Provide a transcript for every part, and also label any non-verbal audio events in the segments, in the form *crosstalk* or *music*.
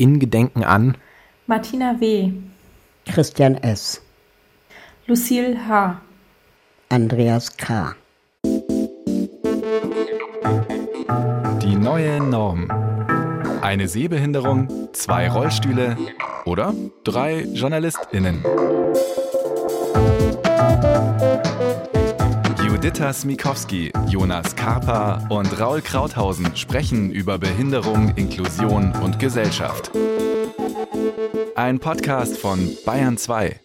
in Gedenken an Martina W., Christian S., Lucille H., Andreas K. Die neue Norm. Eine Sehbehinderung, zwei Rollstühle oder drei JournalistInnen. Juditha Smikowski, Jonas Karpa und Raul Krauthausen sprechen über Behinderung, Inklusion und Gesellschaft. Ein Podcast von Bayern 2.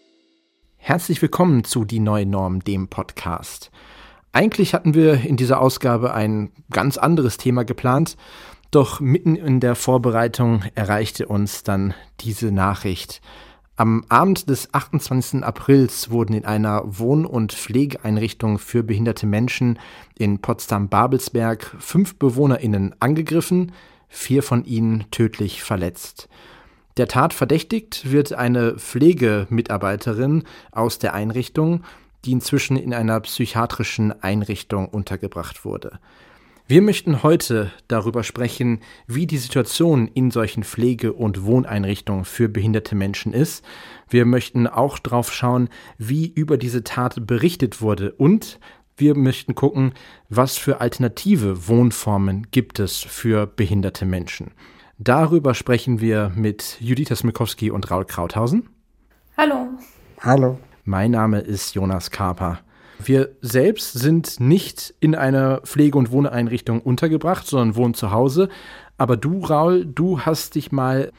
Herzlich willkommen zu Die neue Norm, dem Podcast. Eigentlich hatten wir in dieser Ausgabe ein ganz anderes Thema geplant, doch mitten in der Vorbereitung erreichte uns dann diese Nachricht. Am Abend des 28. Aprils wurden in einer Wohn- und Pflegeeinrichtung für behinderte Menschen in Potsdam-Babelsberg fünf BewohnerInnen angegriffen, vier von ihnen tödlich verletzt. Der Tat verdächtigt wird eine Pflegemitarbeiterin aus der Einrichtung, die inzwischen in einer psychiatrischen Einrichtung untergebracht wurde. Wir möchten heute darüber sprechen, wie die Situation in solchen Pflege- und Wohneinrichtungen für behinderte Menschen ist. Wir möchten auch drauf schauen, wie über diese Tat berichtet wurde und wir möchten gucken, was für alternative Wohnformen gibt es für behinderte Menschen. Darüber sprechen wir mit Judith Smikowski und Raul Krauthausen. Hallo. Hallo. Mein Name ist Jonas Karper. Wir selbst sind nicht in einer Pflege- und Wohneinrichtung untergebracht, sondern wohnen zu Hause. Aber du, Raul, du hast dich mal,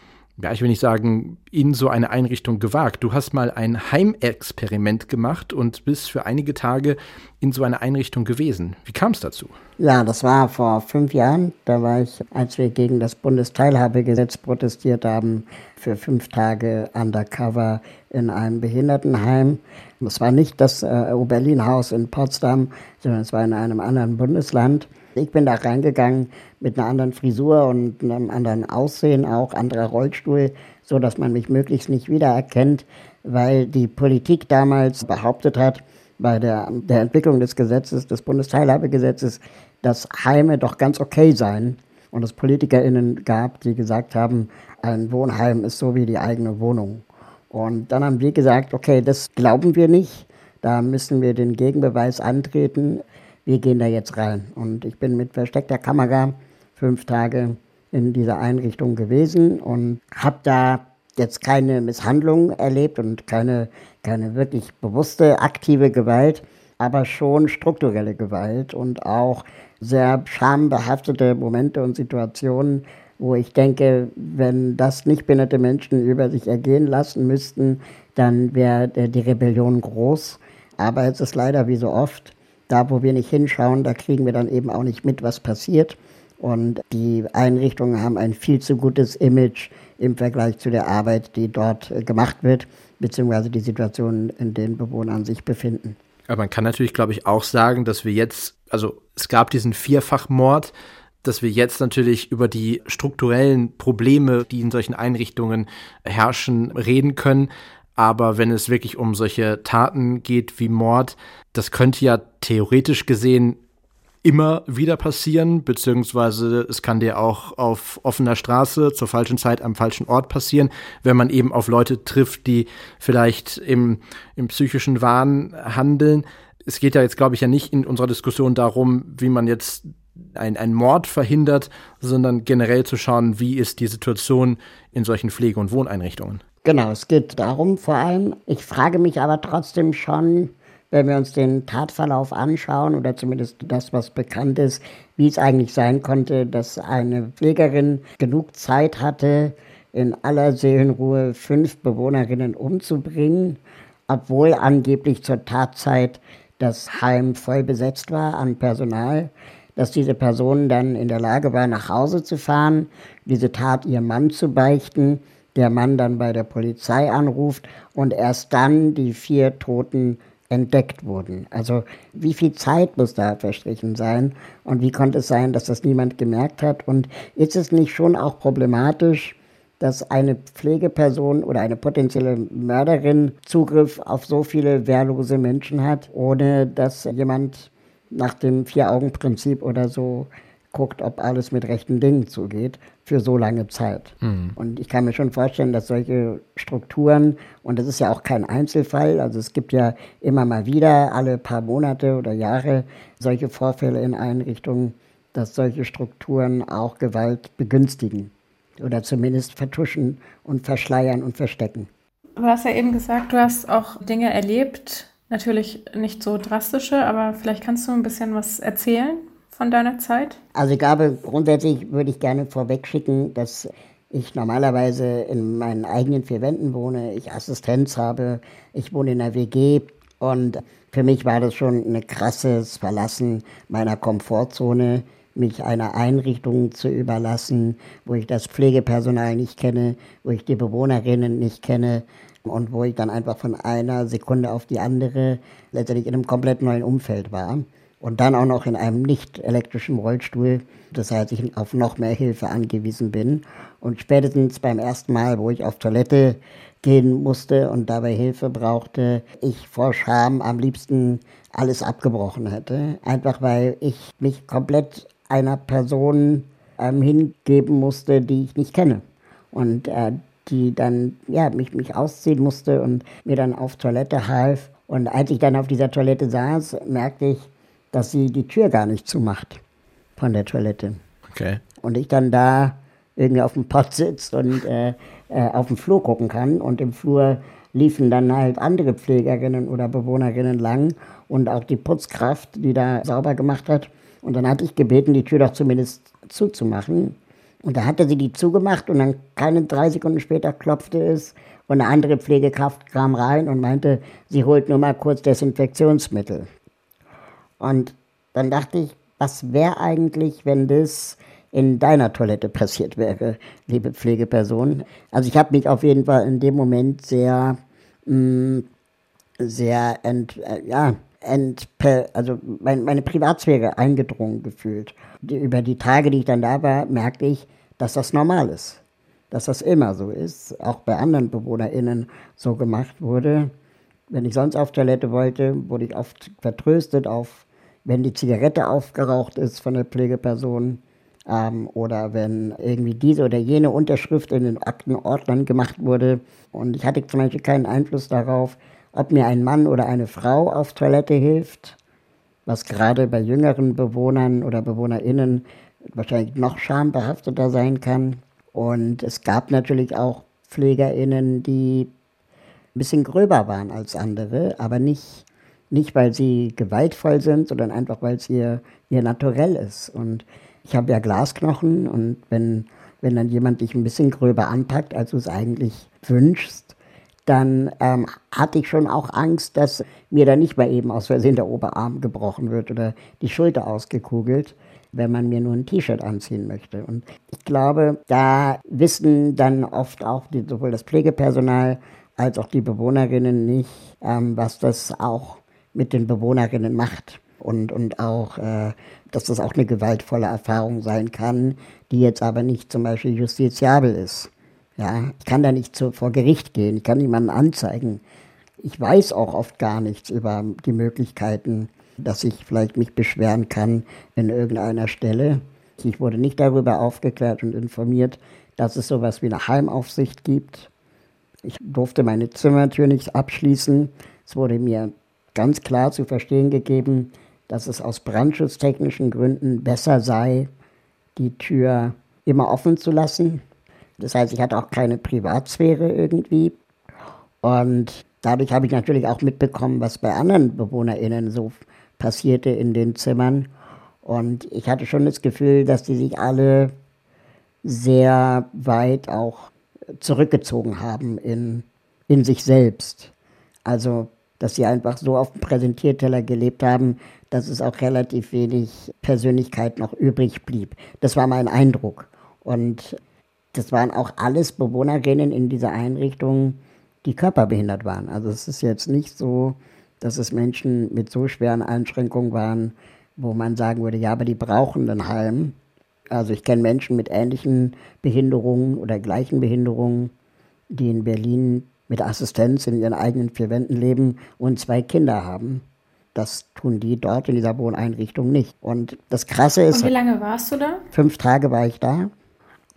ja, ich will nicht sagen, in so eine Einrichtung gewagt. Du hast mal ein Heimexperiment gemacht und bist für einige Tage in so einer Einrichtung gewesen. Wie kam es dazu? Ja, das war vor fünf Jahren. Da war ich, als wir gegen das Bundesteilhabegesetz protestiert haben, für fünf Tage undercover in einem Behindertenheim. Es war nicht das äh, Oberlin-Haus in Potsdam, sondern es war in einem anderen Bundesland. Ich bin da reingegangen mit einer anderen Frisur und einem anderen Aussehen, auch anderer Rollstuhl, so dass man mich möglichst nicht wiedererkennt, weil die Politik damals behauptet hat, bei der, der Entwicklung des Gesetzes, des Bundesteilhabegesetzes, dass Heime doch ganz okay seien und es PolitikerInnen gab, die gesagt haben, ein Wohnheim ist so wie die eigene Wohnung. Und dann haben wir gesagt, okay, das glauben wir nicht, da müssen wir den Gegenbeweis antreten, wir gehen da jetzt rein. Und ich bin mit versteckter Kamera fünf Tage in dieser Einrichtung gewesen und habe da jetzt keine Misshandlung erlebt und keine, keine wirklich bewusste aktive Gewalt, aber schon strukturelle Gewalt und auch sehr schambehaftete Momente und Situationen, wo ich denke, wenn das nicht behinderte Menschen über sich ergehen lassen müssten, dann wäre die Rebellion groß. Aber es ist leider wie so oft, da wo wir nicht hinschauen, da kriegen wir dann eben auch nicht mit, was passiert. Und die Einrichtungen haben ein viel zu gutes Image im Vergleich zu der Arbeit, die dort gemacht wird, beziehungsweise die Situation, in denen Bewohner sich befinden. Aber man kann natürlich, glaube ich, auch sagen, dass wir jetzt, also es gab diesen Vierfachmord, dass wir jetzt natürlich über die strukturellen Probleme, die in solchen Einrichtungen herrschen, reden können. Aber wenn es wirklich um solche Taten geht wie Mord, das könnte ja theoretisch gesehen immer wieder passieren, beziehungsweise es kann dir auch auf offener Straße zur falschen Zeit am falschen Ort passieren, wenn man eben auf Leute trifft, die vielleicht im, im psychischen Wahn handeln. Es geht ja jetzt, glaube ich, ja nicht in unserer Diskussion darum, wie man jetzt ein, Mord verhindert, sondern generell zu schauen, wie ist die Situation in solchen Pflege- und Wohneinrichtungen. Genau, es geht darum vor allem. Ich frage mich aber trotzdem schon, wenn wir uns den Tatverlauf anschauen oder zumindest das, was bekannt ist, wie es eigentlich sein konnte, dass eine Pflegerin genug Zeit hatte, in aller Seelenruhe fünf Bewohnerinnen umzubringen, obwohl angeblich zur Tatzeit das Heim voll besetzt war an Personal, dass diese Person dann in der Lage war, nach Hause zu fahren, diese Tat ihrem Mann zu beichten, der Mann dann bei der Polizei anruft und erst dann die vier Toten entdeckt wurden. Also wie viel Zeit muss da verstrichen sein und wie konnte es sein, dass das niemand gemerkt hat? Und ist es nicht schon auch problematisch, dass eine Pflegeperson oder eine potenzielle Mörderin Zugriff auf so viele wehrlose Menschen hat, ohne dass jemand nach dem Vier-Augen-Prinzip oder so guckt, ob alles mit rechten Dingen zugeht, für so lange Zeit. Mhm. Und ich kann mir schon vorstellen, dass solche Strukturen, und das ist ja auch kein Einzelfall, also es gibt ja immer mal wieder alle paar Monate oder Jahre solche Vorfälle in Einrichtungen, dass solche Strukturen auch Gewalt begünstigen oder zumindest vertuschen und verschleiern und verstecken. Du hast ja eben gesagt, du hast auch Dinge erlebt, natürlich nicht so drastische, aber vielleicht kannst du ein bisschen was erzählen von deiner Zeit? Also ich glaube, grundsätzlich würde ich gerne vorwegschicken, dass ich normalerweise in meinen eigenen vier Wänden wohne, ich Assistenz habe, ich wohne in einer WG und für mich war das schon ein krasses Verlassen meiner Komfortzone, mich einer Einrichtung zu überlassen, wo ich das Pflegepersonal nicht kenne, wo ich die Bewohnerinnen nicht kenne und wo ich dann einfach von einer Sekunde auf die andere letztendlich in einem komplett neuen Umfeld war und dann auch noch in einem nicht elektrischen Rollstuhl. Das heißt, ich auf noch mehr Hilfe angewiesen bin. Und spätestens beim ersten Mal, wo ich auf Toilette gehen musste und dabei Hilfe brauchte, ich vor Scham am liebsten alles abgebrochen hätte. Einfach weil ich mich komplett einer Person ähm, hingeben musste, die ich nicht kenne. Und äh, die dann ja, mich, mich ausziehen musste und mir dann auf Toilette half. Und als ich dann auf dieser Toilette saß, merkte ich, dass sie die Tür gar nicht zumacht von der Toilette. Okay. Und ich dann da irgendwie auf dem Pott sitzt und äh, äh, auf den Flur gucken kann. Und im Flur liefen dann halt andere Pflegerinnen oder Bewohnerinnen lang und auch die Putzkraft, die da sauber gemacht hat. Und dann hatte ich gebeten, die Tür doch zumindest zuzumachen. Und da hatte sie die zugemacht und dann keine drei Sekunden später klopfte es und eine andere Pflegekraft kam rein und meinte, sie holt nur mal kurz Desinfektionsmittel. Und dann dachte ich, was wäre eigentlich, wenn das in deiner Toilette passiert wäre, liebe Pflegeperson? Also ich habe mich auf jeden Fall in dem Moment sehr, mh, mm, sehr, ent, äh, ja, ent, also mein, meine Privatsphäre eingedrungen gefühlt. Die, über die Tage, die ich dann da war, merkte ich, dass das normal ist. Dass das immer so ist, auch bei anderen BewohnerInnen so gemacht wurde. Wenn ich sonst auf Toilette wollte, wurde ich oft vertröstet auf wenn die Zigarette aufgeraucht ist von der Pflegeperson ähm, oder wenn irgendwie diese oder jene Unterschrift in den Aktenordnern gemacht wurde. Und ich hatte zum Beispiel keinen Einfluss darauf, ob mir ein Mann oder eine Frau auf Toilette hilft, was gerade bei jüngeren Bewohnern oder BewohnerInnen wahrscheinlich noch schambehafteter sein kann. Und es gab natürlich auch PflegerInnen, die ein bisschen gröber waren als andere, aber nicht nicht, weil sie gewaltvoll sind, sondern einfach, weil es ihr, ihr Naturell ist. Und ich habe ja Glasknochen und wenn, wenn dann jemand dich ein bisschen gröber anpackt, als du es eigentlich wünschst, dann ähm, hatte ich schon auch Angst, dass mir da nicht mal eben aus Versehen der Oberarm gebrochen wird oder die Schulter ausgekugelt, wenn man mir nur ein T-Shirt anziehen möchte. Und ich glaube, da wissen dann oft auch die, sowohl das Pflegepersonal als auch die Bewohnerinnen nicht, ähm, was das auch mit den Bewohnerinnen macht. Und, und auch, äh, dass das auch eine gewaltvolle Erfahrung sein kann, die jetzt aber nicht zum Beispiel justiziabel ist. Ja, ich kann da nicht zu, vor Gericht gehen, ich kann niemanden anzeigen. Ich weiß auch oft gar nichts über die Möglichkeiten, dass ich vielleicht mich beschweren kann in irgendeiner Stelle. Ich wurde nicht darüber aufgeklärt und informiert, dass es sowas wie eine Heimaufsicht gibt. Ich durfte meine Zimmertür nicht abschließen. Es wurde mir ganz klar zu verstehen gegeben, dass es aus brandschutztechnischen Gründen besser sei, die Tür immer offen zu lassen. Das heißt, ich hatte auch keine Privatsphäre irgendwie. Und dadurch habe ich natürlich auch mitbekommen, was bei anderen BewohnerInnen so passierte in den Zimmern. Und ich hatte schon das Gefühl, dass die sich alle sehr weit auch zurückgezogen haben in, in sich selbst. Also dass sie einfach so auf dem Präsentierteller gelebt haben, dass es auch relativ wenig Persönlichkeit noch übrig blieb. Das war mein Eindruck. Und das waren auch alles Bewohnerinnen in dieser Einrichtung, die körperbehindert waren. Also es ist jetzt nicht so, dass es Menschen mit so schweren Einschränkungen waren, wo man sagen würde, ja, aber die brauchen ein Heim. Also ich kenne Menschen mit ähnlichen Behinderungen oder gleichen Behinderungen, die in Berlin mit Assistenz in ihren eigenen vier Wänden leben und zwei Kinder haben. Das tun die dort in dieser Wohneinrichtung nicht. Und das Krasse ist. Und wie lange warst du da? Fünf Tage war ich da.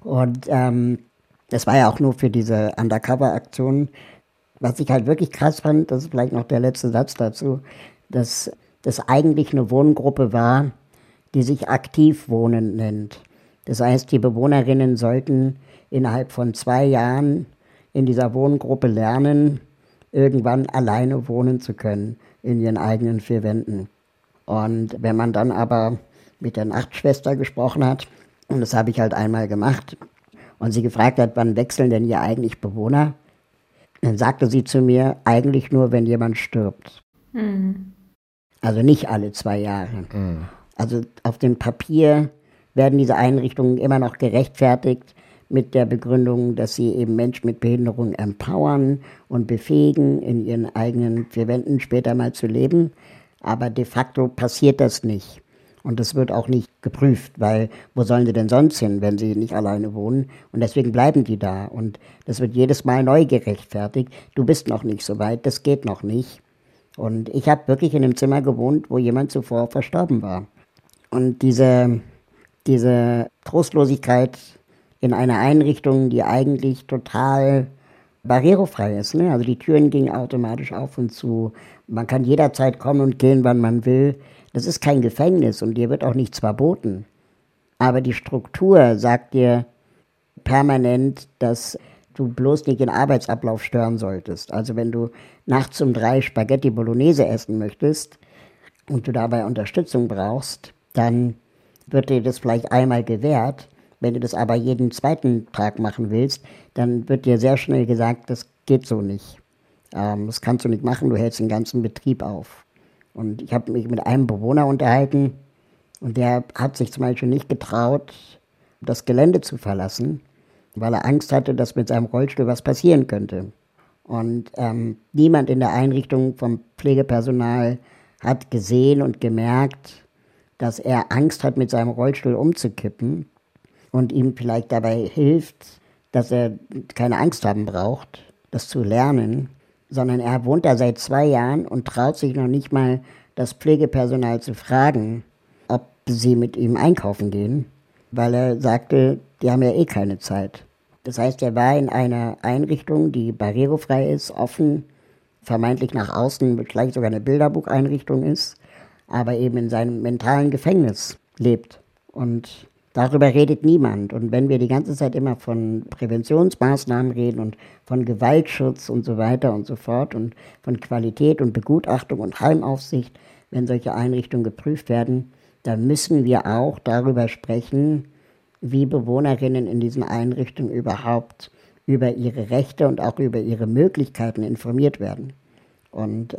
Und ähm, das war ja auch nur für diese Undercover-Aktion. Was ich halt wirklich krass fand, das ist vielleicht noch der letzte Satz dazu, dass das eigentlich eine Wohngruppe war, die sich Aktivwohnen nennt. Das heißt, die Bewohnerinnen sollten innerhalb von zwei Jahren in dieser Wohngruppe lernen, irgendwann alleine wohnen zu können in ihren eigenen vier Wänden. Und wenn man dann aber mit der Nachtschwester gesprochen hat, und das habe ich halt einmal gemacht, und sie gefragt hat, wann wechseln denn hier eigentlich Bewohner, dann sagte sie zu mir, eigentlich nur, wenn jemand stirbt. Mhm. Also nicht alle zwei Jahre. Mhm. Also auf dem Papier werden diese Einrichtungen immer noch gerechtfertigt mit der Begründung, dass sie eben Menschen mit Behinderung empowern und befähigen, in ihren eigenen vier Wänden später mal zu leben. Aber de facto passiert das nicht. Und das wird auch nicht geprüft, weil wo sollen sie denn sonst hin, wenn sie nicht alleine wohnen? Und deswegen bleiben die da. Und das wird jedes Mal neu gerechtfertigt. Du bist noch nicht so weit, das geht noch nicht. Und ich habe wirklich in einem Zimmer gewohnt, wo jemand zuvor verstorben war. Und diese, diese Trostlosigkeit in einer Einrichtung, die eigentlich total barrierefrei ist. Ne? Also die Türen gingen automatisch auf und zu. Man kann jederzeit kommen und gehen, wann man will. Das ist kein Gefängnis und dir wird auch nichts verboten. Aber die Struktur sagt dir permanent, dass du bloß nicht den Arbeitsablauf stören solltest. Also wenn du nachts um drei Spaghetti Bolognese essen möchtest und du dabei Unterstützung brauchst, dann wird dir das vielleicht einmal gewährt. Wenn du das aber jeden zweiten Tag machen willst, dann wird dir sehr schnell gesagt, das geht so nicht. Ähm, das kannst du nicht machen, du hältst den ganzen Betrieb auf. Und ich habe mich mit einem Bewohner unterhalten und der hat sich zum Beispiel nicht getraut, das Gelände zu verlassen, weil er Angst hatte, dass mit seinem Rollstuhl was passieren könnte. Und ähm, niemand in der Einrichtung vom Pflegepersonal hat gesehen und gemerkt, dass er Angst hat, mit seinem Rollstuhl umzukippen und ihm vielleicht dabei hilft, dass er keine Angst haben braucht, das zu lernen, sondern er wohnt da seit zwei Jahren und traut sich noch nicht mal, das Pflegepersonal zu fragen, ob sie mit ihm einkaufen gehen, weil er sagte, die haben ja eh keine Zeit. Das heißt, er war in einer Einrichtung, die barrierefrei ist, offen, vermeintlich nach außen vielleicht sogar eine Bilderbucheinrichtung ist, aber eben in seinem mentalen Gefängnis lebt. Und darüber redet niemand. Und wenn wir die ganze Zeit immer von Präventionsmaßnahmen reden und von Gewaltschutz und so weiter und so fort und von Qualität und Begutachtung und Heimaufsicht, wenn solche Einrichtungen geprüft werden, dann müssen wir auch darüber sprechen, wie Bewohnerinnen in diesen Einrichtungen überhaupt über ihre Rechte und auch über ihre Möglichkeiten informiert werden. Und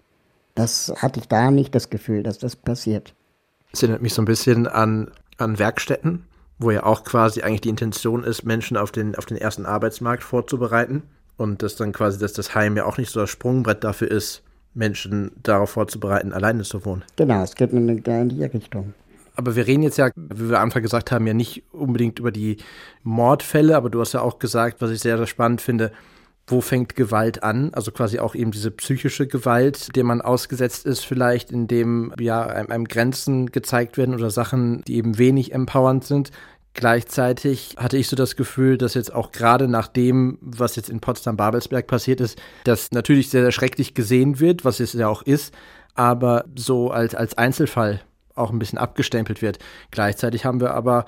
das hatte ich da nicht das Gefühl, dass das passiert. Es erinnert mich so ein bisschen an, an Werkstätten, wo ja auch quasi eigentlich die Intention ist, Menschen auf den, auf den ersten Arbeitsmarkt vorzubereiten. Und dass dann quasi, dass das Heim ja auch nicht so das Sprungbrett dafür ist, Menschen darauf vorzubereiten, alleine zu wohnen. Genau, es geht in die Richtung. Aber wir reden jetzt ja, wie wir am Anfang gesagt haben, ja nicht unbedingt über die Mordfälle, aber du hast ja auch gesagt, was ich sehr, sehr spannend finde, wo fängt Gewalt an? Also quasi auch eben diese psychische Gewalt, der man ausgesetzt ist, vielleicht, indem ja einem, Grenzen gezeigt werden oder Sachen, die eben wenig empowernd sind. Gleichzeitig hatte ich so das Gefühl, dass jetzt auch gerade nach dem, was jetzt in Potsdam-Babelsberg passiert ist, das natürlich sehr, sehr schrecklich gesehen wird, was es ja auch ist, aber so als, als Einzelfall auch ein bisschen abgestempelt wird. Gleichzeitig haben wir aber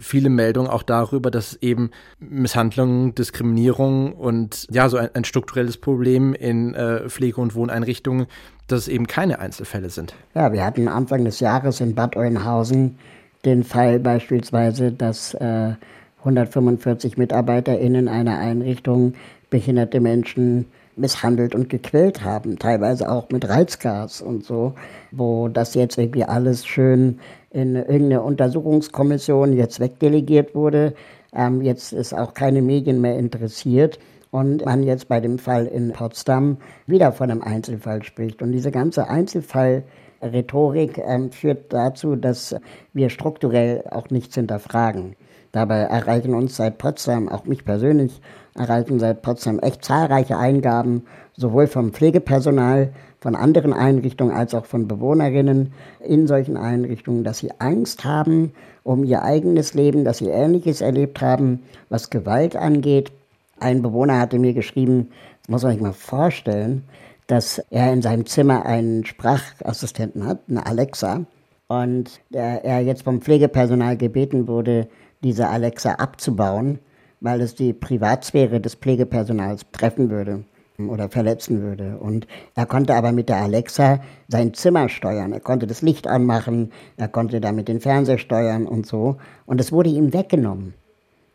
viele Meldungen auch darüber, dass eben Misshandlungen, Diskriminierung und ja, so ein, ein strukturelles Problem in äh, Pflege- und Wohneinrichtungen, dass es eben keine Einzelfälle sind. Ja, wir hatten Anfang des Jahres in Bad Oeynhausen den Fall beispielsweise, dass äh, 145 MitarbeiterInnen einer Einrichtung behinderte Menschen misshandelt und gequält haben, teilweise auch mit Reizgas und so, wo das jetzt irgendwie alles schön in irgendeine Untersuchungskommission jetzt wegdelegiert wurde. Ähm, jetzt ist auch keine Medien mehr interessiert und man jetzt bei dem Fall in Potsdam wieder von einem Einzelfall spricht. Und diese ganze Einzelfallrhetorik ähm, führt dazu, dass wir strukturell auch nichts hinterfragen. Dabei erreichen uns seit Potsdam, auch mich persönlich, erreichen seit Potsdam echt zahlreiche Eingaben, sowohl vom Pflegepersonal, von anderen Einrichtungen als auch von Bewohnerinnen in solchen Einrichtungen, dass sie Angst haben um ihr eigenes Leben, dass sie Ähnliches erlebt haben, was Gewalt angeht. Ein Bewohner hatte mir geschrieben, muss man sich mal vorstellen, dass er in seinem Zimmer einen Sprachassistenten hat, eine Alexa, und er jetzt vom Pflegepersonal gebeten wurde, diese Alexa abzubauen, weil es die Privatsphäre des Pflegepersonals treffen würde oder verletzen würde. Und er konnte aber mit der Alexa sein Zimmer steuern. Er konnte das Licht anmachen, er konnte damit den Fernseher steuern und so. Und es wurde ihm weggenommen,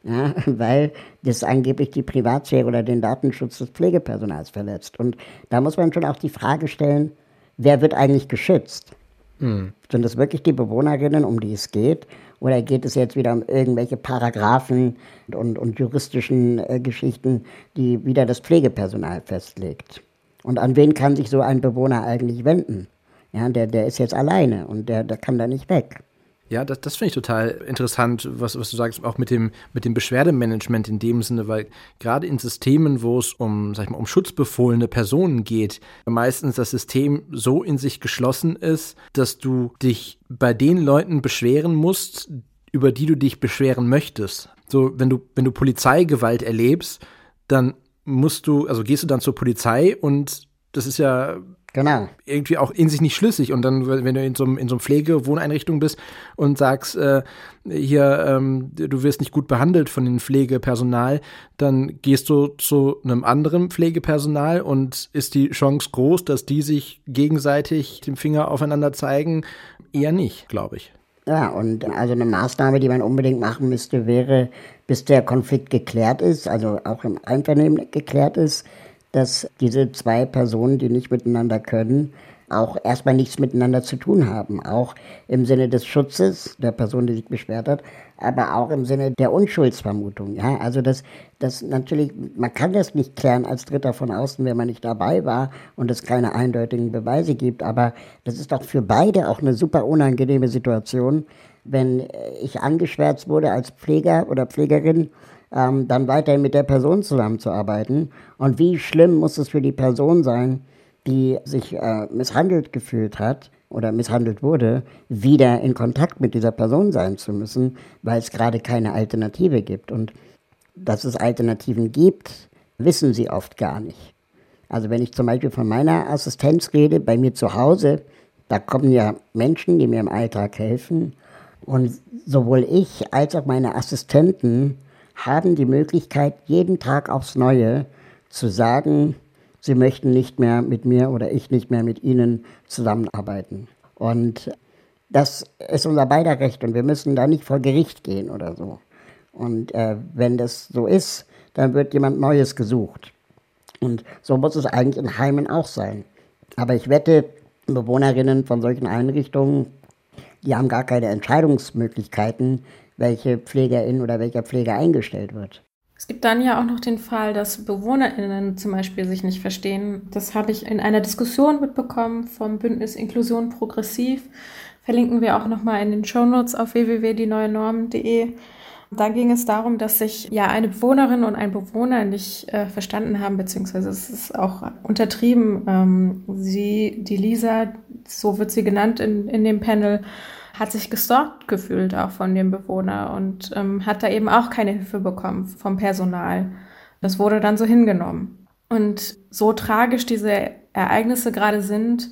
ja, *laughs* weil das angeblich die Privatsphäre oder den Datenschutz des Pflegepersonals verletzt. Und da muss man schon auch die Frage stellen, wer wird eigentlich geschützt? Hm. Sind das wirklich die Bewohnerinnen, um die es geht? Oder geht es jetzt wieder um irgendwelche Paragraphen und, und juristischen äh, Geschichten, die wieder das Pflegepersonal festlegt? Und an wen kann sich so ein Bewohner eigentlich wenden? Ja, der, der ist jetzt alleine und der, der kann da nicht weg. Ja, das, das finde ich total interessant, was, was du sagst, auch mit dem, mit dem Beschwerdemanagement in dem Sinne, weil gerade in Systemen, wo es um, sag ich mal, um schutzbefohlene Personen geht, meistens das System so in sich geschlossen ist, dass du dich bei den Leuten beschweren musst, über die du dich beschweren möchtest. So, wenn du, wenn du Polizeigewalt erlebst, dann musst du, also gehst du dann zur Polizei und das ist ja Genau. Irgendwie auch in sich nicht schlüssig. Und dann, wenn du in so, einem, in so einem Pflegewohneinrichtung bist und sagst, äh, hier, ähm, du wirst nicht gut behandelt von dem Pflegepersonal, dann gehst du zu einem anderen Pflegepersonal und ist die Chance groß, dass die sich gegenseitig den Finger aufeinander zeigen? Eher nicht, glaube ich. Ja, und also eine Maßnahme, die man unbedingt machen müsste, wäre, bis der Konflikt geklärt ist, also auch im Einvernehmen geklärt ist, dass diese zwei Personen, die nicht miteinander können, auch erstmal nichts miteinander zu tun haben. Auch im Sinne des Schutzes der Person, die sich beschwert hat, aber auch im Sinne der Unschuldsvermutung. Ja, also das, das natürlich, man kann das nicht klären als Dritter von außen, wenn man nicht dabei war und es keine eindeutigen Beweise gibt. Aber das ist doch für beide auch eine super unangenehme Situation, wenn ich angeschwärzt wurde als Pfleger oder Pflegerin ähm, dann weiterhin mit der Person zusammenzuarbeiten. Und wie schlimm muss es für die Person sein, die sich äh, misshandelt gefühlt hat oder misshandelt wurde, wieder in Kontakt mit dieser Person sein zu müssen, weil es gerade keine Alternative gibt. Und dass es Alternativen gibt, wissen sie oft gar nicht. Also wenn ich zum Beispiel von meiner Assistenz rede, bei mir zu Hause, da kommen ja Menschen, die mir im Alltag helfen. Und sowohl ich als auch meine Assistenten haben die Möglichkeit, jeden Tag aufs Neue zu sagen, sie möchten nicht mehr mit mir oder ich nicht mehr mit ihnen zusammenarbeiten. Und das ist unser beider Recht und wir müssen da nicht vor Gericht gehen oder so. Und äh, wenn das so ist, dann wird jemand Neues gesucht. Und so muss es eigentlich in Heimen auch sein. Aber ich wette, Bewohnerinnen von solchen Einrichtungen, die haben gar keine Entscheidungsmöglichkeiten, welche Pflegerin oder welcher Pfleger eingestellt wird. Es gibt dann ja auch noch den Fall, dass BewohnerInnen zum Beispiel sich nicht verstehen. Das habe ich in einer Diskussion mitbekommen vom Bündnis Inklusion Progressiv. Verlinken wir auch nochmal in den Shownotes auf www.dieneuenormen.de. Da ging es darum, dass sich ja eine Bewohnerin und ein Bewohner nicht äh, verstanden haben, beziehungsweise es ist auch untertrieben. Ähm, sie, die Lisa, so wird sie genannt in, in dem Panel, hat sich gestalkt gefühlt auch von dem Bewohner und ähm, hat da eben auch keine Hilfe bekommen vom Personal. Das wurde dann so hingenommen. Und so tragisch diese Ereignisse gerade sind,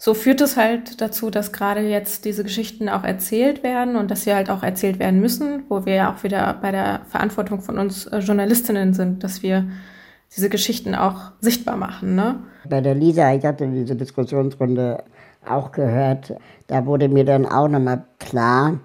so führt es halt dazu, dass gerade jetzt diese Geschichten auch erzählt werden und dass sie halt auch erzählt werden müssen, wo wir ja auch wieder bei der Verantwortung von uns äh, Journalistinnen sind, dass wir diese Geschichten auch sichtbar machen. Ne? Bei der Lisa, ich hatte diese Diskussionsrunde auch gehört, da wurde mir dann auch nochmal klar,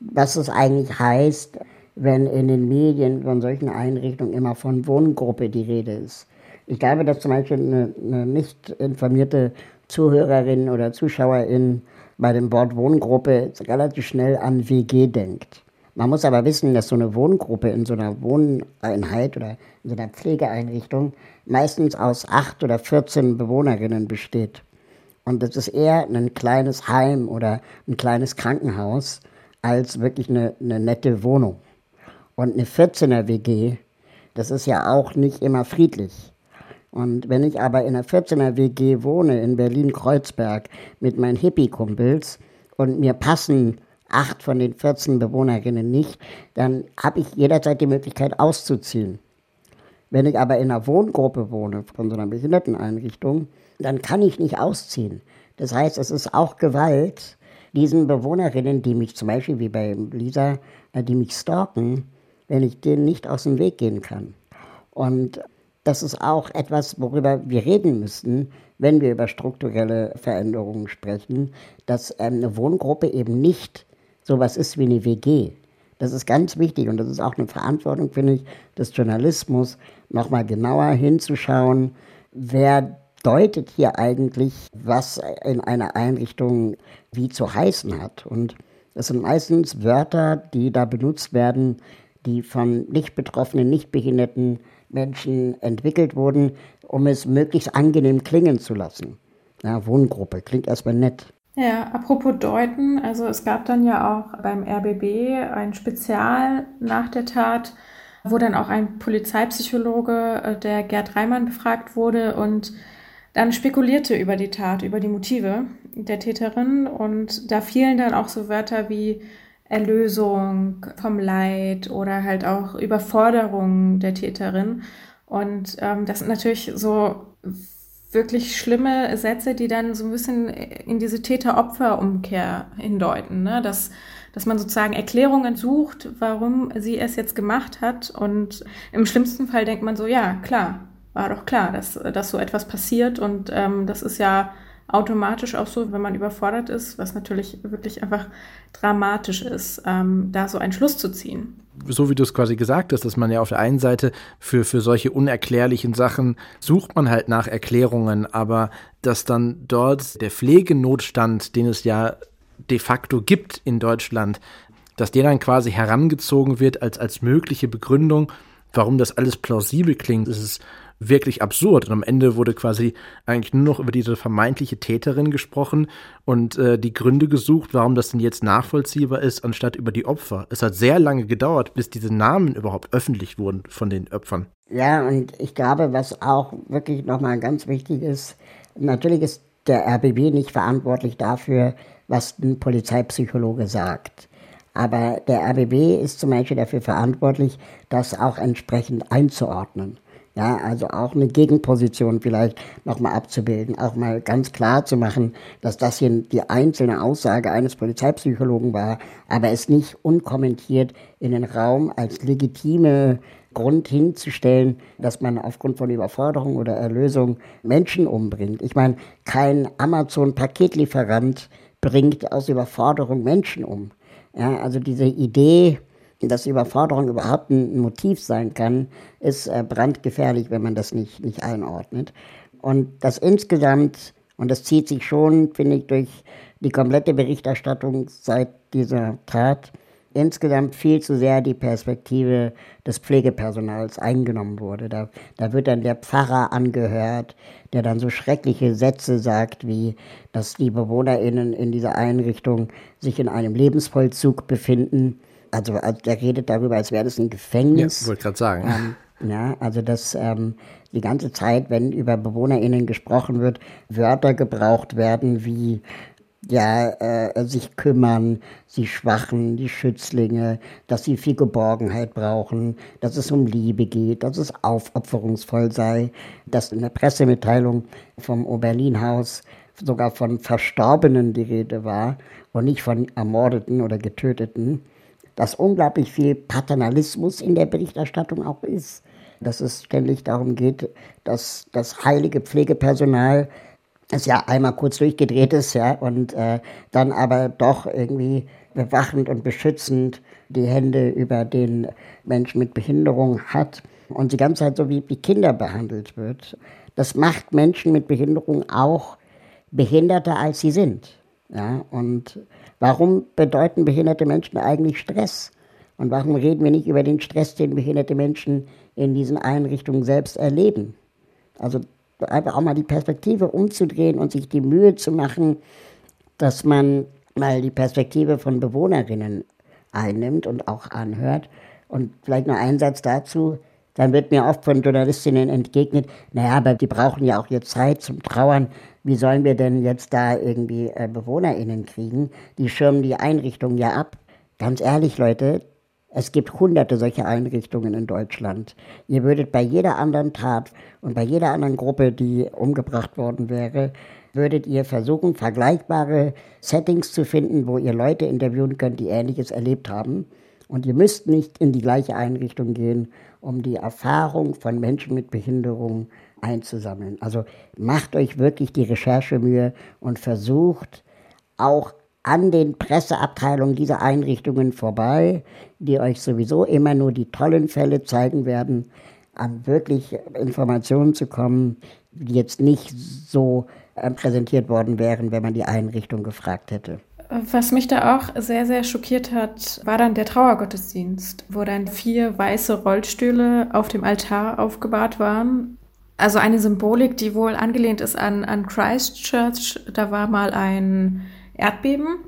was es eigentlich heißt, wenn in den Medien von solchen Einrichtungen immer von Wohngruppe die Rede ist. Ich glaube, dass zum Beispiel eine, eine nicht informierte Zuhörerin oder Zuschauerin bei dem Wort Wohngruppe relativ schnell an WG denkt. Man muss aber wissen, dass so eine Wohngruppe in so einer Wohneinheit oder in so einer Pflegeeinrichtung meistens aus acht oder 14 Bewohnerinnen besteht. Und das ist eher ein kleines Heim oder ein kleines Krankenhaus als wirklich eine, eine nette Wohnung. Und eine 14er WG, das ist ja auch nicht immer friedlich. Und wenn ich aber in einer 14er WG wohne in Berlin-Kreuzberg mit meinen Hippie-Kumpels und mir passen acht von den 14 Bewohnerinnen nicht, dann habe ich jederzeit die Möglichkeit auszuziehen. Wenn ich aber in einer Wohngruppe wohne, von so einer Behinderteneinrichtung, dann kann ich nicht ausziehen. Das heißt, es ist auch Gewalt, diesen Bewohnerinnen, die mich zum Beispiel wie bei Lisa, äh, die mich stalken, wenn ich denen nicht aus dem Weg gehen kann. Und das ist auch etwas, worüber wir reden müssen, wenn wir über strukturelle Veränderungen sprechen, dass ähm, eine Wohngruppe eben nicht sowas ist wie eine WG. Das ist ganz wichtig und das ist auch eine Verantwortung, finde ich, des Journalismus, nochmal genauer hinzuschauen, wer deutet hier eigentlich, was in einer Einrichtung wie zu heißen hat. Und das sind meistens Wörter, die da benutzt werden, die von nicht betroffenen, nicht behinderten Menschen entwickelt wurden, um es möglichst angenehm klingen zu lassen. Ja, Wohngruppe klingt erstmal nett. Ja, apropos deuten, also es gab dann ja auch beim RBB ein Spezial nach der Tat, wo dann auch ein Polizeipsychologe, äh, der Gerd Reimann, befragt wurde und dann spekulierte über die Tat, über die Motive der Täterin. Und da fielen dann auch so Wörter wie Erlösung vom Leid oder halt auch Überforderung der Täterin. Und ähm, das sind natürlich so wirklich schlimme Sätze, die dann so ein bisschen in diese Täter-Opfer-Umkehr hindeuten, ne? dass, dass man sozusagen Erklärungen sucht, warum sie es jetzt gemacht hat. Und im schlimmsten Fall denkt man so, ja, klar, war doch klar, dass, dass so etwas passiert. Und ähm, das ist ja automatisch auch so, wenn man überfordert ist, was natürlich wirklich einfach dramatisch ist, ähm, da so einen Schluss zu ziehen so wie du es quasi gesagt hast, dass man ja auf der einen Seite für, für solche unerklärlichen Sachen sucht man halt nach Erklärungen, aber dass dann dort der Pflegenotstand, den es ja de facto gibt in Deutschland, dass der dann quasi herangezogen wird als, als mögliche Begründung, warum das alles plausibel klingt, ist es wirklich absurd. Und am Ende wurde quasi eigentlich nur noch über diese vermeintliche Täterin gesprochen und äh, die Gründe gesucht, warum das denn jetzt nachvollziehbar ist, anstatt über die Opfer. Es hat sehr lange gedauert, bis diese Namen überhaupt öffentlich wurden von den Opfern. Ja, und ich glaube, was auch wirklich nochmal ganz wichtig ist, natürlich ist der RBB nicht verantwortlich dafür, was ein Polizeipsychologe sagt. Aber der RBB ist zum Beispiel dafür verantwortlich, das auch entsprechend einzuordnen. Ja, also auch eine Gegenposition vielleicht nochmal abzubilden, auch mal ganz klar zu machen, dass das hier die einzelne Aussage eines Polizeipsychologen war, aber es nicht unkommentiert in den Raum als legitime Grund hinzustellen, dass man aufgrund von Überforderung oder Erlösung Menschen umbringt. Ich meine, kein Amazon-Paketlieferant bringt aus Überforderung Menschen um. Ja, also diese Idee, dass Überforderung überhaupt ein Motiv sein kann, ist äh, brandgefährlich, wenn man das nicht, nicht einordnet. Und das insgesamt, und das zieht sich schon, finde ich, durch die komplette Berichterstattung seit dieser Tat, insgesamt viel zu sehr die Perspektive des Pflegepersonals eingenommen wurde. Da, da wird dann der Pfarrer angehört, der dann so schreckliche Sätze sagt, wie dass die BewohnerInnen in dieser Einrichtung sich in einem Lebensvollzug befinden also, also der redet darüber, als wäre das ein Gefängnis. Ja, wollte gerade sagen. Ähm, ja, also dass ähm, die ganze Zeit, wenn über BewohnerInnen gesprochen wird, Wörter gebraucht werden wie ja, äh, sich kümmern, die Schwachen, die Schützlinge, dass sie viel Geborgenheit brauchen, dass es um Liebe geht, dass es aufopferungsvoll sei, dass in der Pressemitteilung vom Oberlin-Haus sogar von Verstorbenen die Rede war und nicht von Ermordeten oder Getöteten dass unglaublich viel Paternalismus in der Berichterstattung auch ist. Dass es ständig darum geht, dass das heilige Pflegepersonal das ja einmal kurz durchgedreht ist, ja, und äh, dann aber doch irgendwie bewachend und beschützend die Hände über den Menschen mit Behinderung hat und die ganze Zeit so wie, wie Kinder behandelt wird. Das macht Menschen mit Behinderung auch behinderter, als sie sind. Ja, und Warum bedeuten behinderte Menschen eigentlich Stress? Und warum reden wir nicht über den Stress, den behinderte Menschen in diesen Einrichtungen selbst erleben? Also einfach auch mal die Perspektive umzudrehen und sich die Mühe zu machen, dass man mal die Perspektive von Bewohnerinnen einnimmt und auch anhört Und vielleicht noch ein Satz dazu. Dann wird mir oft von Journalistinnen entgegnet, naja, aber die brauchen ja auch jetzt Zeit zum Trauern. Wie sollen wir denn jetzt da irgendwie äh, BewohnerInnen kriegen? Die schirmen die Einrichtung ja ab. Ganz ehrlich, Leute, es gibt hunderte solcher Einrichtungen in Deutschland. Ihr würdet bei jeder anderen Tat und bei jeder anderen Gruppe, die umgebracht worden wäre, würdet ihr versuchen, vergleichbare Settings zu finden, wo ihr Leute interviewen könnt, die Ähnliches erlebt haben. Und ihr müsst nicht in die gleiche Einrichtung gehen, um die Erfahrung von Menschen mit Behinderung einzusammeln. Also macht euch wirklich die Recherchemühe und versucht auch an den Presseabteilungen dieser Einrichtungen vorbei, die euch sowieso immer nur die tollen Fälle zeigen werden, an wirklich Informationen zu kommen, die jetzt nicht so äh, präsentiert worden wären, wenn man die Einrichtung gefragt hätte. Was mich da auch sehr, sehr schockiert hat, war dann der Trauergottesdienst, wo dann vier weiße Rollstühle auf dem Altar aufgebahrt waren. Also eine Symbolik, die wohl angelehnt ist an, an Christchurch. Da war mal ein Erdbeben.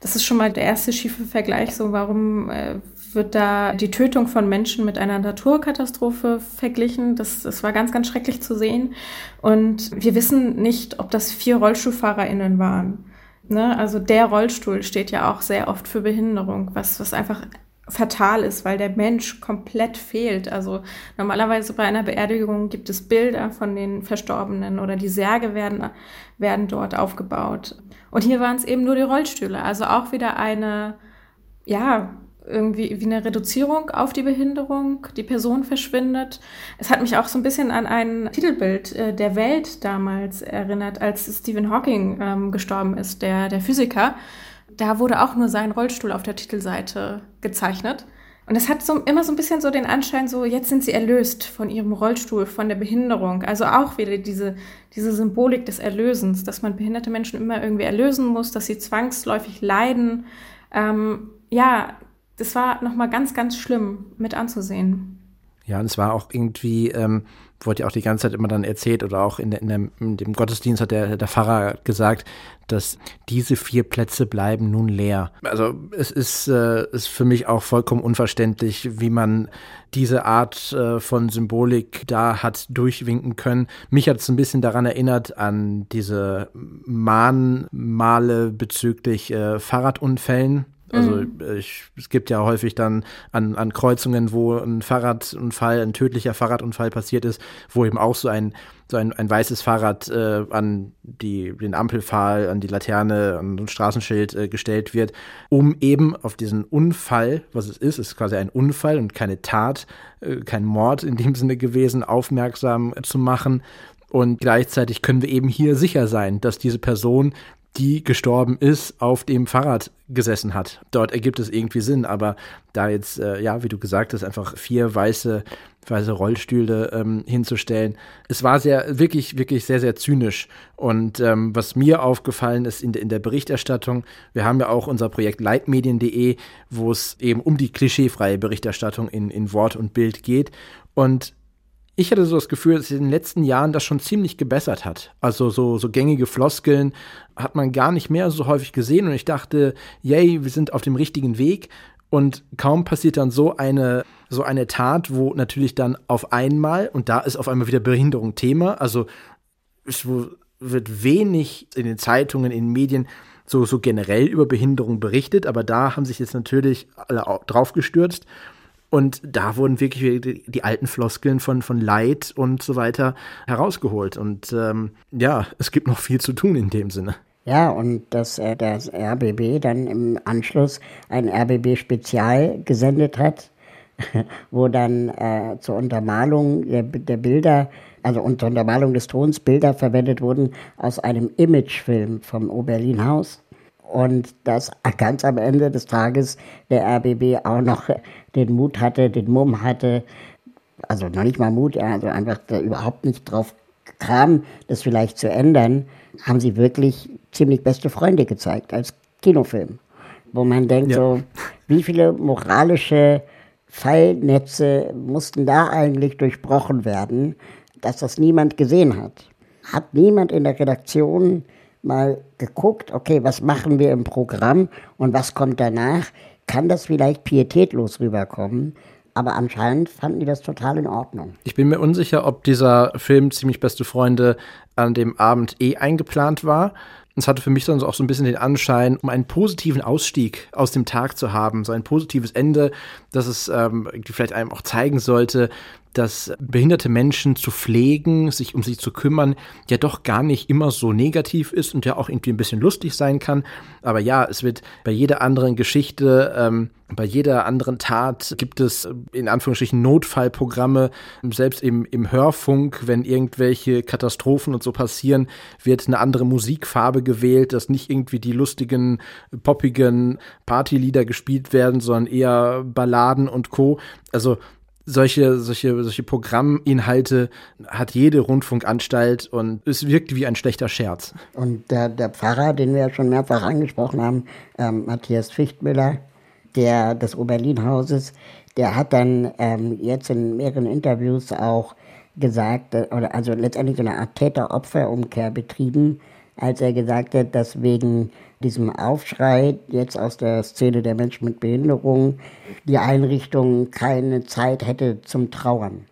Das ist schon mal der erste schiefe Vergleich. So, warum äh, wird da die Tötung von Menschen mit einer Naturkatastrophe verglichen? Das, das war ganz, ganz schrecklich zu sehen. Und wir wissen nicht, ob das vier RollstuhlfahrerInnen waren. Ne? Also der Rollstuhl steht ja auch sehr oft für Behinderung, was, was einfach fatal ist, weil der Mensch komplett fehlt. Also normalerweise bei einer Beerdigung gibt es Bilder von den Verstorbenen oder die Särge werden, werden dort aufgebaut. Und hier waren es eben nur die Rollstühle. Also auch wieder eine, ja, irgendwie wie eine Reduzierung auf die Behinderung. Die Person verschwindet. Es hat mich auch so ein bisschen an ein Titelbild äh, der Welt damals erinnert, als Stephen Hawking ähm, gestorben ist, der, der Physiker da wurde auch nur sein Rollstuhl auf der Titelseite gezeichnet. Und es hat so, immer so ein bisschen so den Anschein, so jetzt sind sie erlöst von ihrem Rollstuhl, von der Behinderung. Also auch wieder diese, diese Symbolik des Erlösens, dass man behinderte Menschen immer irgendwie erlösen muss, dass sie zwangsläufig leiden. Ähm, ja, das war nochmal ganz, ganz schlimm mit anzusehen. Ja, und es war auch irgendwie, ähm, wurde ja auch die ganze Zeit immer dann erzählt oder auch in, in, der, in dem Gottesdienst hat der, der Pfarrer gesagt, dass diese vier Plätze bleiben nun leer. Also es ist, äh, ist für mich auch vollkommen unverständlich, wie man diese Art äh, von Symbolik da hat durchwinken können. Mich hat es ein bisschen daran erinnert an diese Mahnmale bezüglich äh, Fahrradunfällen also mhm. ich, es gibt ja häufig dann an, an Kreuzungen, wo ein Fahrradunfall, ein tödlicher Fahrradunfall passiert ist, wo eben auch so ein, so ein, ein weißes Fahrrad äh, an die, den Ampelpfahl, an die Laterne, an ein Straßenschild äh, gestellt wird, um eben auf diesen Unfall, was es ist, ist quasi ein Unfall und keine Tat, äh, kein Mord in dem Sinne gewesen, aufmerksam zu machen. Und gleichzeitig können wir eben hier sicher sein, dass diese Person die gestorben ist, auf dem Fahrrad gesessen hat. Dort ergibt es irgendwie Sinn, aber da jetzt, äh, ja, wie du gesagt hast, einfach vier weiße, weiße Rollstühle ähm, hinzustellen, es war sehr, wirklich, wirklich sehr, sehr zynisch. Und ähm, was mir aufgefallen ist in, in der Berichterstattung, wir haben ja auch unser Projekt leitmedien.de, wo es eben um die klischeefreie Berichterstattung in, in Wort und Bild geht. Und ich hatte so das Gefühl, dass in den letzten Jahren das schon ziemlich gebessert hat. Also so, so gängige Floskeln hat man gar nicht mehr so häufig gesehen und ich dachte, yay, wir sind auf dem richtigen Weg. Und kaum passiert dann so eine, so eine Tat, wo natürlich dann auf einmal, und da ist auf einmal wieder Behinderung Thema, also es wird wenig in den Zeitungen, in den Medien so, so generell über Behinderung berichtet, aber da haben sich jetzt natürlich alle drauf gestürzt. Und da wurden wirklich die, die, alten Floskeln von, von Leid und so weiter herausgeholt. Und ähm, ja, es gibt noch viel zu tun in dem Sinne. Ja, und dass äh, das RBB dann im Anschluss ein RBB-Spezial gesendet hat, *laughs* wo dann äh, zur Untermalung der, der Bilder, also unter Untermalung des Tons Bilder verwendet wurden aus einem Imagefilm vom Oberlin-Haus und dass ganz am Ende des Tages der RBB auch noch den Mut hatte, den Mumm hatte, also noch nicht mal Mut, also einfach überhaupt nicht drauf kam, das vielleicht zu ändern, haben sie wirklich ziemlich beste Freunde gezeigt als Kinofilm. Wo man denkt, ja. so, wie viele moralische Fallnetze mussten da eigentlich durchbrochen werden, dass das niemand gesehen hat. Hat niemand in der Redaktion mal geguckt, okay, was machen wir im Programm und was kommt danach? kann das vielleicht pietätlos rüberkommen. Aber anscheinend fanden die das total in Ordnung. Ich bin mir unsicher, ob dieser Film Ziemlich beste Freunde an dem Abend eh eingeplant war. Es hatte für mich dann auch so ein bisschen den Anschein, um einen positiven Ausstieg aus dem Tag zu haben, so ein positives Ende, dass es ähm, vielleicht einem auch zeigen sollte, dass behinderte Menschen zu pflegen, sich um sie zu kümmern, ja doch gar nicht immer so negativ ist und ja auch irgendwie ein bisschen lustig sein kann. Aber ja, es wird bei jeder anderen Geschichte, ähm, bei jeder anderen Tat gibt es in Anführungsstrichen Notfallprogramme. Selbst im, im Hörfunk, wenn irgendwelche Katastrophen und so passieren, wird eine andere Musikfarbe gewählt, dass nicht irgendwie die lustigen, poppigen Partylieder gespielt werden, sondern eher Balladen und Co. Also solche, solche, solche Programminhalte hat jede Rundfunkanstalt und es wirkt wie ein schlechter Scherz. Und der, der Pfarrer, den wir ja schon mehrfach angesprochen haben, ähm, Matthias Fichtmüller, der des Oberlin-Hauses, der hat dann ähm, jetzt in mehreren Interviews auch gesagt, äh, oder also letztendlich so eine Art Täter-Opfer-Umkehr betrieben, als er gesagt hat, dass wegen diesem Aufschrei jetzt aus der Szene der Menschen mit Behinderung die Einrichtung keine Zeit hätte zum Trauern.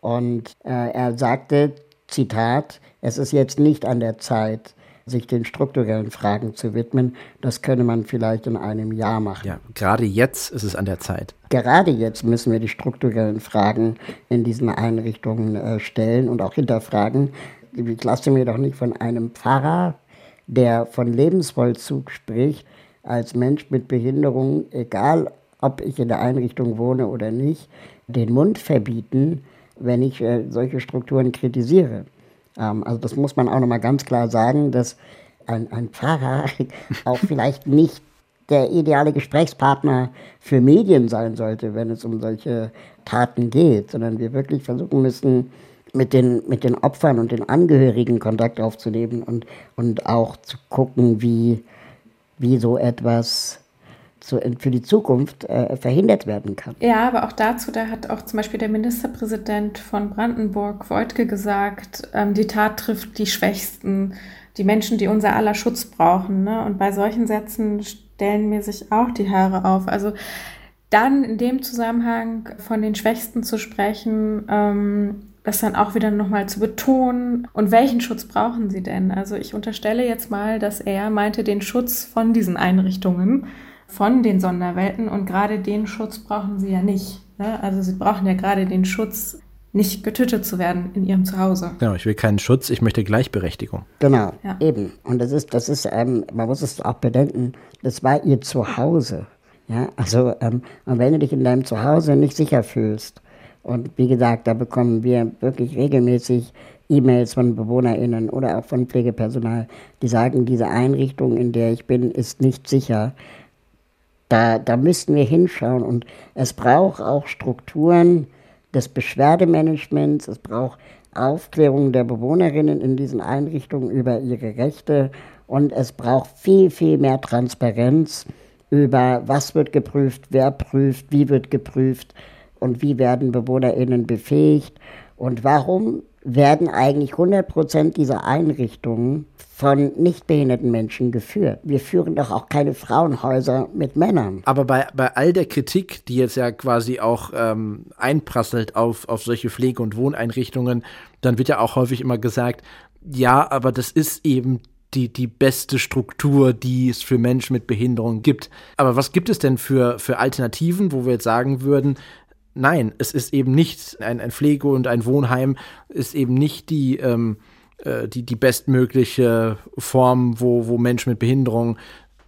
Und äh, er sagte, Zitat, es ist jetzt nicht an der Zeit, sich den strukturellen Fragen zu widmen. Das könne man vielleicht in einem Jahr machen. Ja, gerade jetzt ist es an der Zeit. Gerade jetzt müssen wir die strukturellen Fragen in diesen Einrichtungen äh, stellen und auch hinterfragen. Ich lasse mir doch nicht von einem Pfarrer der von Lebensvollzug spricht, als Mensch mit Behinderung, egal ob ich in der Einrichtung wohne oder nicht, den Mund verbieten, wenn ich äh, solche Strukturen kritisiere. Ähm, also das muss man auch nochmal ganz klar sagen, dass ein, ein Pfarrer *laughs* auch vielleicht nicht der ideale Gesprächspartner für Medien sein sollte, wenn es um solche Taten geht, sondern wir wirklich versuchen müssen, mit den, mit den Opfern und den Angehörigen Kontakt aufzunehmen und, und auch zu gucken, wie, wie so etwas zu, für die Zukunft äh, verhindert werden kann. Ja, aber auch dazu, da hat auch zum Beispiel der Ministerpräsident von Brandenburg, Voigtke, gesagt, ähm, die Tat trifft die Schwächsten, die Menschen, die unser aller Schutz brauchen. Ne? Und bei solchen Sätzen stellen mir sich auch die Haare auf. Also dann in dem Zusammenhang von den Schwächsten zu sprechen, ähm, das dann auch wieder nochmal zu betonen. Und welchen Schutz brauchen sie denn? Also ich unterstelle jetzt mal, dass er meinte den Schutz von diesen Einrichtungen, von den Sonderwelten und gerade den Schutz brauchen sie ja nicht. Ne? Also sie brauchen ja gerade den Schutz, nicht getötet zu werden in ihrem Zuhause. Genau, ich will keinen Schutz, ich möchte Gleichberechtigung. Genau, ja. eben. Und das ist, das ist, ähm, man muss es auch bedenken, das war ihr Zuhause. Ja, also, ähm, und wenn du dich in deinem Zuhause nicht sicher fühlst, und wie gesagt, da bekommen wir wirklich regelmäßig E-Mails von BewohnerInnen oder auch von Pflegepersonal, die sagen, diese Einrichtung, in der ich bin, ist nicht sicher. Da, da müssten wir hinschauen und es braucht auch Strukturen des Beschwerdemanagements, es braucht Aufklärung der Bewohnerinnen in diesen Einrichtungen über ihre Rechte. Und es braucht viel, viel mehr Transparenz über was wird geprüft, wer prüft, wie wird geprüft und wie werden BewohnerInnen befähigt und warum werden eigentlich 100 Prozent dieser Einrichtungen von nichtbehinderten Menschen geführt. Wir führen doch auch keine Frauenhäuser mit Männern. Aber bei, bei all der Kritik, die jetzt ja quasi auch ähm, einprasselt auf, auf solche Pflege- und Wohneinrichtungen, dann wird ja auch häufig immer gesagt, ja, aber das ist eben die, die beste Struktur, die es für Menschen mit Behinderung gibt. Aber was gibt es denn für, für Alternativen, wo wir jetzt sagen würden, nein, es ist eben nicht ein, ein Pflege- und ein Wohnheim, ist eben nicht die, ähm, äh, die, die bestmögliche Form, wo, wo Menschen mit Behinderung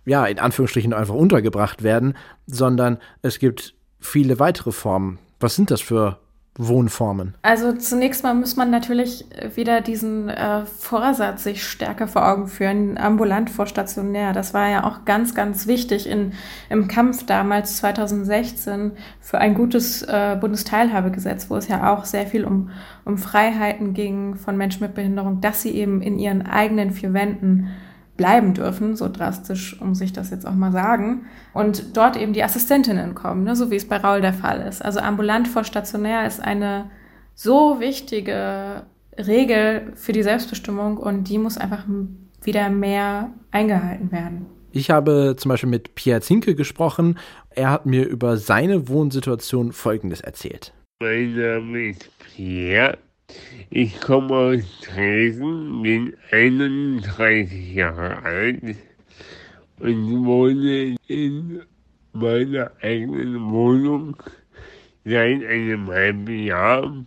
ja, in Anführungsstrichen einfach untergebracht werden, sondern es gibt viele weitere Formen. Was sind das für Wohnformen? Also zunächst mal muss man natürlich wieder diesen äh, Vorsatz sich stärker vor Augen führen, ambulant vor stationär. Das war ja auch ganz, ganz wichtig in, im Kampf damals 2016 für ein gutes äh, Bundesteilhabegesetz, wo es ja auch sehr viel um, um Freiheiten ging von Menschen mit Behinderung, dass sie eben in ihren eigenen vier Wänden bleiben dürfen, so drastisch, um sich das jetzt auch mal sagen, und dort eben die Assistentinnen kommen, ne, so wie es bei Raul der Fall ist. Also ambulant vor stationär ist eine so wichtige Regel für die Selbstbestimmung und die muss einfach wieder mehr eingehalten werden. Ich habe zum Beispiel mit Pierre Zinke gesprochen. Er hat mir über seine Wohnsituation Folgendes erzählt. Mein Name ist Pierre. Ich komme aus Dresden, bin 31 Jahre alt und wohne in meiner eigenen Wohnung seit einem halben Jahr.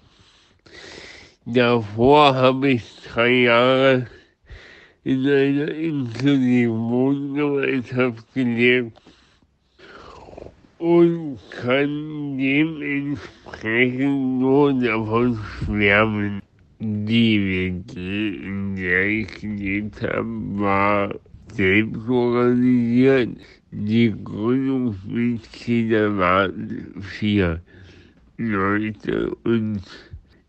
Davor habe ich drei Jahre in einer inklusiven Wohngemeinschaft gelebt und kann dementsprechend nur davon schwärmen. Die WG, in der ich gelebt habe, war selbst organisiert. Die Gründungsmitglieder waren vier Leute und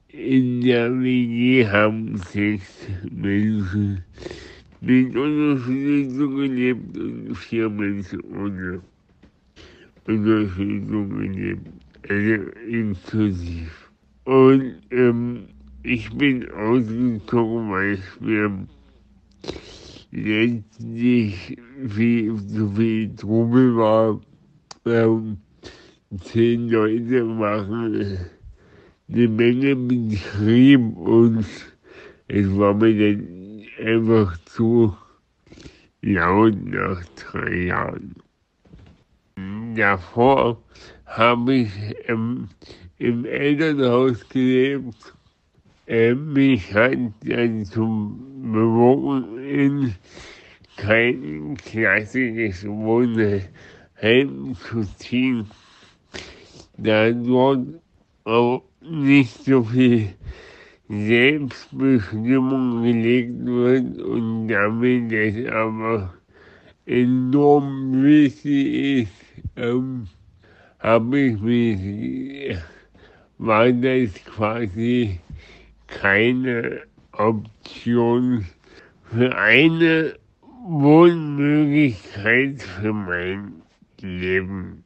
in der WG haben sechs Menschen mit Unterstützung gelebt und vier Menschen ohne Unterstützung gelebt, also inklusiv. Und ähm, ich bin ausgezogen, weil es mir letztlich viel zu viel Trubel war. Ähm, zehn Leute machen eine Menge Betrieb und es war mir dann einfach zu laut nach drei Jahren. Davor habe ich ähm, im Elternhaus gelebt. Ähm, mich hat dann zum bewogen, in kein klassisches Wohnheim zu ziehen, da dort auch nicht so viel Selbstbestimmung gelegt wird und damit es aber enorm wichtig ist, ähm, habe ich mich, war das quasi keine Option für eine Wohnmöglichkeit für mein Leben.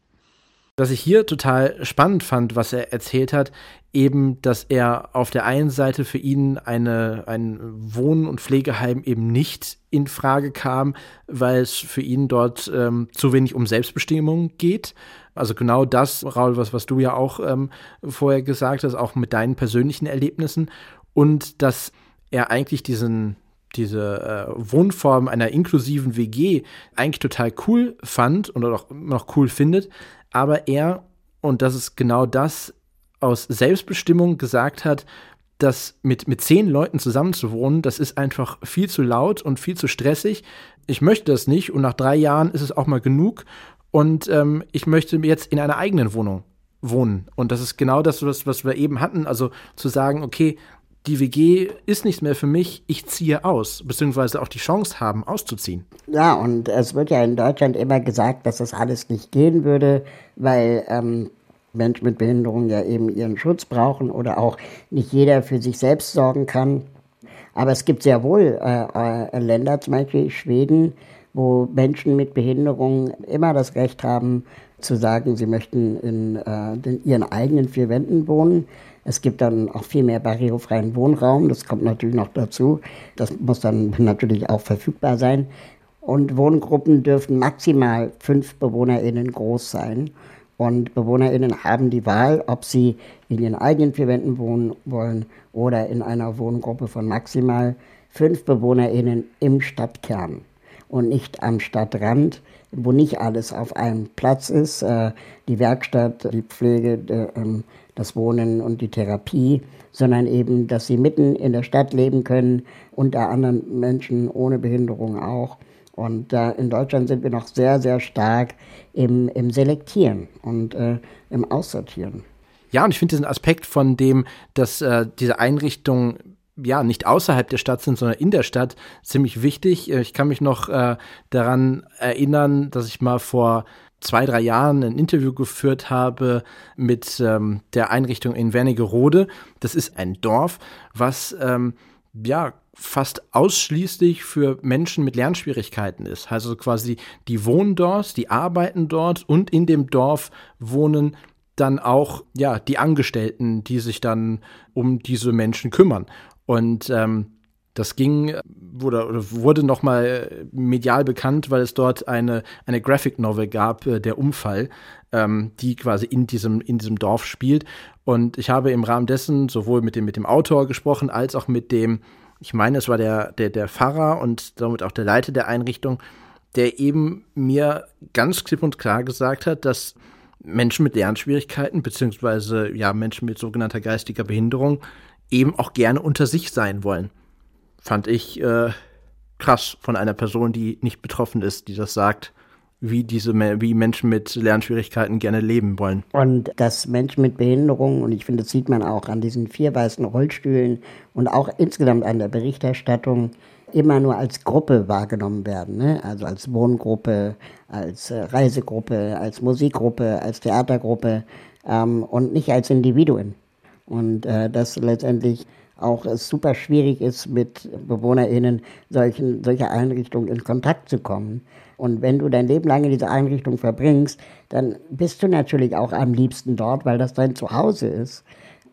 Was ich hier total spannend fand, was er erzählt hat, eben, dass er auf der einen Seite für ihn eine, ein Wohn- und Pflegeheim eben nicht in Frage kam, weil es für ihn dort ähm, zu wenig um Selbstbestimmung geht. Also genau das, Raul, was, was du ja auch ähm, vorher gesagt hast, auch mit deinen persönlichen Erlebnissen. Und dass er eigentlich diesen, diese äh, Wohnform einer inklusiven WG eigentlich total cool fand und auch noch cool findet, aber er, und das ist genau das, aus Selbstbestimmung gesagt hat, dass mit, mit zehn Leuten zusammenzuwohnen, das ist einfach viel zu laut und viel zu stressig. Ich möchte das nicht und nach drei Jahren ist es auch mal genug und ähm, ich möchte jetzt in einer eigenen Wohnung wohnen. Und das ist genau das, was, was wir eben hatten. Also zu sagen, okay, die WG ist nicht mehr für mich, ich ziehe aus, beziehungsweise auch die Chance haben, auszuziehen. Ja, und es wird ja in Deutschland immer gesagt, dass das alles nicht gehen würde, weil ähm, Menschen mit Behinderung ja eben ihren Schutz brauchen oder auch nicht jeder für sich selbst sorgen kann. Aber es gibt sehr wohl äh, äh, Länder, zum Beispiel Schweden, wo Menschen mit Behinderung immer das Recht haben, zu sagen, sie möchten in, äh, in ihren eigenen vier Wänden wohnen. Es gibt dann auch viel mehr barrierefreien Wohnraum, das kommt natürlich noch dazu. Das muss dann natürlich auch verfügbar sein. Und Wohngruppen dürfen maximal fünf BewohnerInnen groß sein. Und BewohnerInnen haben die Wahl, ob sie in ihren eigenen vier Wänden wohnen wollen oder in einer Wohngruppe von maximal fünf BewohnerInnen im Stadtkern und nicht am Stadtrand, wo nicht alles auf einem Platz ist. Äh, die Werkstatt, die Pflege, ähm, das Wohnen und die Therapie, sondern eben, dass sie mitten in der Stadt leben können, unter anderen Menschen ohne Behinderung auch und äh, in Deutschland sind wir noch sehr, sehr stark im, im Selektieren und äh, im Aussortieren. Ja, und ich finde diesen Aspekt von dem, dass äh, diese Einrichtungen ja nicht außerhalb der Stadt sind, sondern in der Stadt, ziemlich wichtig. Äh, ich kann mich noch äh, daran erinnern, dass ich mal vor zwei, drei Jahren ein Interview geführt habe mit ähm, der Einrichtung in Wernigerode. Das ist ein Dorf, was ähm, ja fast ausschließlich für Menschen mit Lernschwierigkeiten ist. Also quasi die wohnen dort, die arbeiten dort und in dem Dorf wohnen dann auch ja die Angestellten, die sich dann um diese Menschen kümmern. Und ähm, Das ging wurde, oder wurde nochmal medial bekannt, weil es dort eine, eine Graphic Novel gab, äh, der Unfall, ähm, die quasi in diesem, in diesem Dorf spielt. Und ich habe im Rahmen dessen sowohl mit dem, mit dem Autor gesprochen, als auch mit dem, ich meine, es war der, der, der Pfarrer und damit auch der Leiter der Einrichtung, der eben mir ganz klipp und klar gesagt hat, dass Menschen mit Lernschwierigkeiten, beziehungsweise ja, Menschen mit sogenannter geistiger Behinderung eben auch gerne unter sich sein wollen. Fand ich äh, krass von einer Person, die nicht betroffen ist, die das sagt, wie diese wie Menschen mit Lernschwierigkeiten gerne leben wollen. Und dass Menschen mit Behinderung, und ich finde, das sieht man auch an diesen vier weißen Rollstühlen und auch insgesamt an der Berichterstattung, immer nur als Gruppe wahrgenommen werden. Ne? Also als Wohngruppe, als äh, Reisegruppe, als Musikgruppe, als Theatergruppe ähm, und nicht als Individuen. Und äh, das letztendlich auch es super schwierig ist, mit BewohnerInnen solchen, solcher Einrichtungen in Kontakt zu kommen. Und wenn du dein Leben lang in dieser Einrichtung verbringst, dann bist du natürlich auch am liebsten dort, weil das dein Zuhause ist.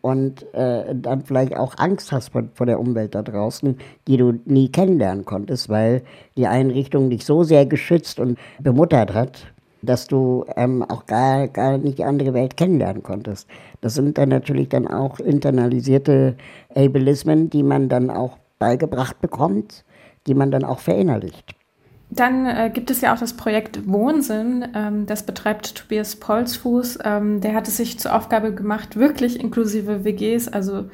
Und äh, dann vielleicht auch Angst hast vor, vor der Umwelt da draußen, die du nie kennenlernen konntest, weil die Einrichtung dich so sehr geschützt und bemuttert hat, dass du ähm, auch gar, gar nicht die andere Welt kennenlernen konntest. Das sind dann natürlich dann auch internalisierte Ableismen, die man dann auch beigebracht bekommt, die man dann auch verinnerlicht. Dann äh, gibt es ja auch das Projekt Wohnsinn. Ähm, das betreibt Tobias Polsfuß. Ähm, der hat es sich zur Aufgabe gemacht, wirklich inklusive WGs, also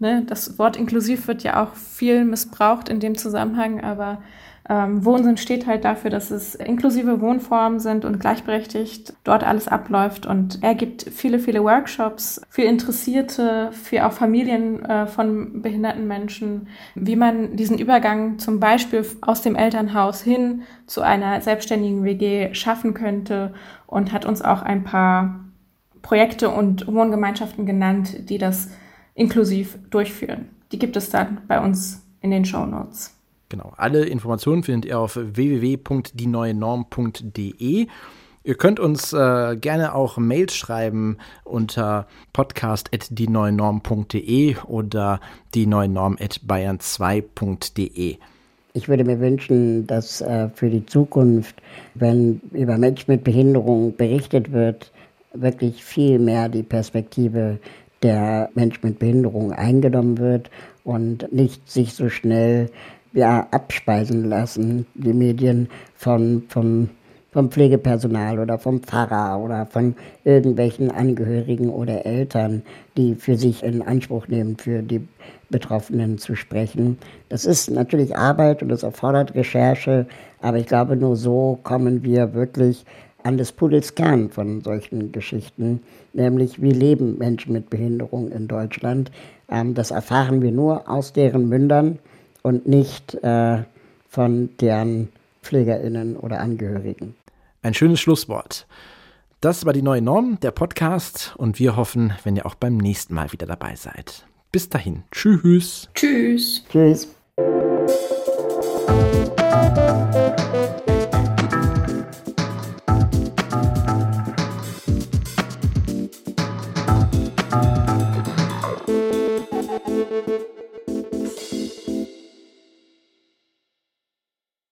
ne, das Wort inklusiv wird ja auch viel missbraucht in dem Zusammenhang, aber ähm, Wohnsinn steht halt dafür, dass es inklusive Wohnformen sind und gleichberechtigt dort alles abläuft. Und er gibt viele, viele Workshops für Interessierte, für auch Familien äh, von behinderten Menschen, wie man diesen Übergang zum Beispiel aus dem Elternhaus hin zu einer selbstständigen WG schaffen könnte und hat uns auch ein paar Projekte und Wohngemeinschaften genannt, die das inklusiv durchführen. Die gibt es dann bei uns in den Show Notes. Genau. Alle Informationen findet ihr auf www.dieneuenorm.de. Ihr könnt uns äh, gerne auch Mails schreiben unter podcast.dieneuenorm.de oder dieneuenorm.bayern2.de. Ich würde mir wünschen, dass äh, für die Zukunft, wenn über Menschen mit Behinderung berichtet wird, wirklich viel mehr die Perspektive der Menschen mit Behinderung eingenommen wird und nicht sich so schnell ja, abspeisen lassen, die Medien von, vom, vom Pflegepersonal oder vom Pfarrer oder von irgendwelchen Angehörigen oder Eltern, die für sich in Anspruch nehmen, für die Betroffenen zu sprechen. Das ist natürlich Arbeit und das erfordert Recherche, aber ich glaube, nur so kommen wir wirklich an des Pudels Kern von solchen Geschichten, nämlich wie leben Menschen mit Behinderung in Deutschland. Ähm, das erfahren wir nur aus deren Mündern und nicht äh, von deren PflegerInnen oder Angehörigen. Ein schönes Schlusswort. Das war die neue Norm, der Podcast, und wir hoffen, wenn ihr auch beim nächsten Mal wieder dabei seid. Bis dahin. Tschüss. Tschüss. Tschüss.